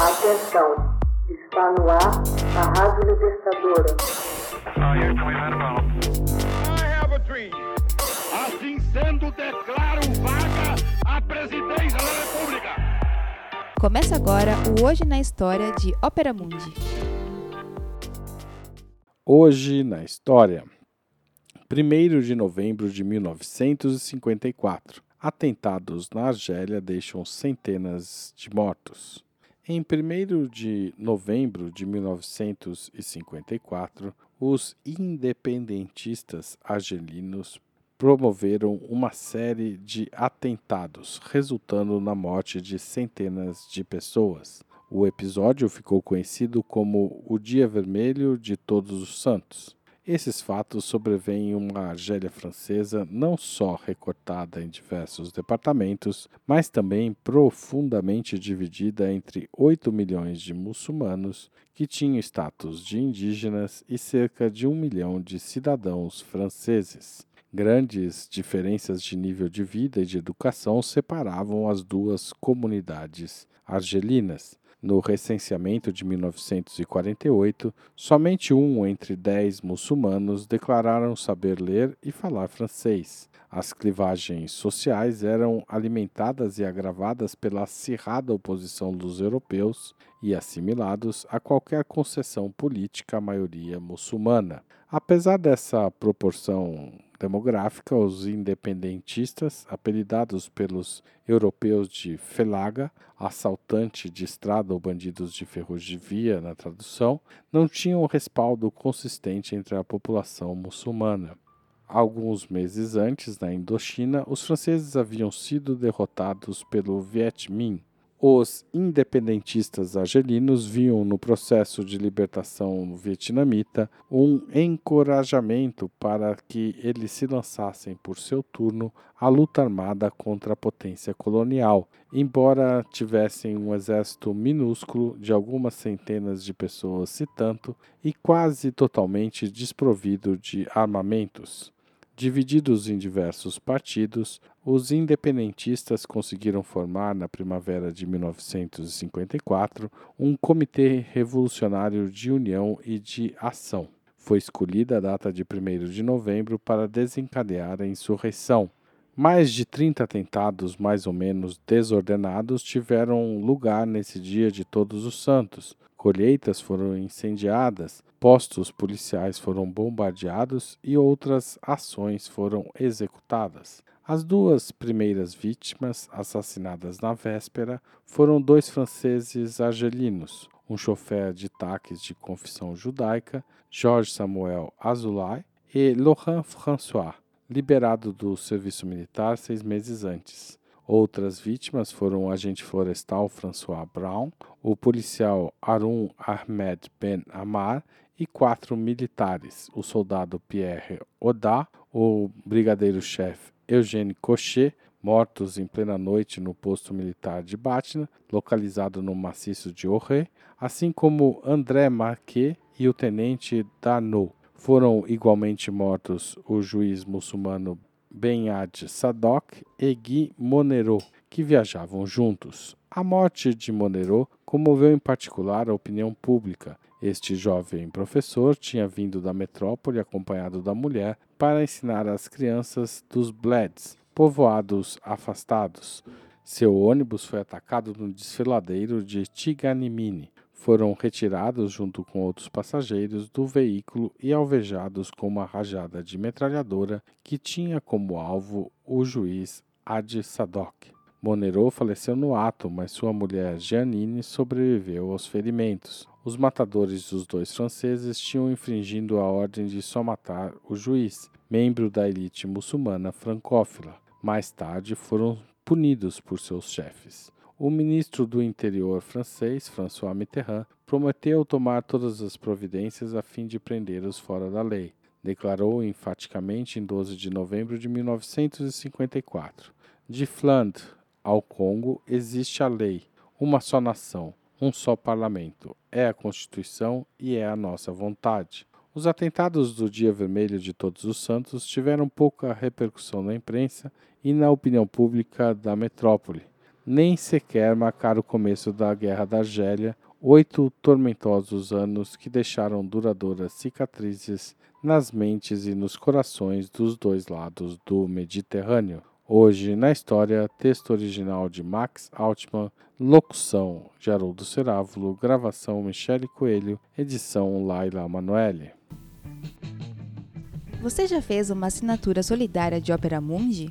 Atenção, está no ar a Rádio Libertadora. Assim sendo, declaro vaga a presidência da República. Começa agora o Hoje na História de Ópera Mundi. Hoje na História. 1 de novembro de 1954. Atentados na Argélia deixam centenas de mortos. Em 1 de novembro de 1954, os independentistas argelinos promoveram uma série de atentados, resultando na morte de centenas de pessoas. O episódio ficou conhecido como o Dia Vermelho de Todos os Santos. Esses fatos sobrevêm uma Argélia francesa não só recortada em diversos departamentos, mas também profundamente dividida entre 8 milhões de muçulmanos que tinham status de indígenas e cerca de um milhão de cidadãos franceses. Grandes diferenças de nível de vida e de educação separavam as duas comunidades argelinas. No recenseamento de 1948, somente um entre dez muçulmanos declararam saber ler e falar francês. As clivagens sociais eram alimentadas e agravadas pela acirrada oposição dos europeus e assimilados a qualquer concessão política à maioria muçulmana. Apesar dessa proporção demográfica, os independentistas, apelidados pelos europeus de felaga, assaltante de estrada ou bandidos de ferrovia na tradução, não tinham respaldo consistente entre a população muçulmana. Alguns meses antes, na Indochina, os franceses haviam sido derrotados pelo Viet Minh, os independentistas argelinos viam no processo de libertação vietnamita um encorajamento para que eles se lançassem por seu turno à luta armada contra a potência colonial, embora tivessem um exército minúsculo de algumas centenas de pessoas, se tanto, e quase totalmente desprovido de armamentos. Divididos em diversos partidos, os independentistas conseguiram formar, na primavera de 1954, um Comitê Revolucionário de União e de Ação. Foi escolhida a data de 1 de novembro para desencadear a insurreição. Mais de 30 atentados, mais ou menos desordenados, tiveram lugar nesse dia de Todos os Santos, colheitas foram incendiadas, postos policiais foram bombardeados e outras ações foram executadas. As duas primeiras vítimas, assassinadas na véspera, foram dois franceses argelinos, um chofer de táxis de confissão judaica, Georges Samuel Azulay, e Laurent François, liberado do serviço militar seis meses antes. Outras vítimas foram o agente florestal François Brown, o policial Arun Ahmed Ben Amar e quatro militares, o soldado Pierre Oda, o brigadeiro-chefe Eugène Cochet, mortos em plena noite no posto militar de Batna, localizado no maciço de Orré, assim como André Marquet e o tenente Darnaud. Foram igualmente mortos o juiz muçulmano Ben-Ad Sadok e Guy Monero, que viajavam juntos. A morte de Monero comoveu em particular a opinião pública. Este jovem professor tinha vindo da metrópole acompanhado da mulher para ensinar as crianças dos Bleds, povoados afastados. Seu ônibus foi atacado no desfiladeiro de Tiganimini foram retirados junto com outros passageiros do veículo e alvejados com uma rajada de metralhadora que tinha como alvo o juiz Adi Sadok. Monero faleceu no ato, mas sua mulher Jeanine sobreviveu aos ferimentos. Os matadores dos dois franceses tinham infringido a ordem de só matar o juiz, membro da elite muçulmana francófila. Mais tarde foram punidos por seus chefes o ministro do Interior francês, François Mitterrand, prometeu tomar todas as providências a fim de prendê-los fora da lei. Declarou enfaticamente em 12 de novembro de 1954: De Flandre ao Congo existe a lei, uma só nação, um só parlamento. É a Constituição e é a nossa vontade. Os atentados do Dia Vermelho de Todos os Santos tiveram pouca repercussão na imprensa e na opinião pública da metrópole nem sequer marcar o começo da Guerra da Argélia, oito tormentosos anos que deixaram duradouras cicatrizes nas mentes e nos corações dos dois lados do Mediterrâneo. Hoje na história, texto original de Max Altman, locução de Haroldo Cerávulo, gravação Michele Coelho, edição Laila Manoeli. Você já fez uma assinatura solidária de Opera Mundi?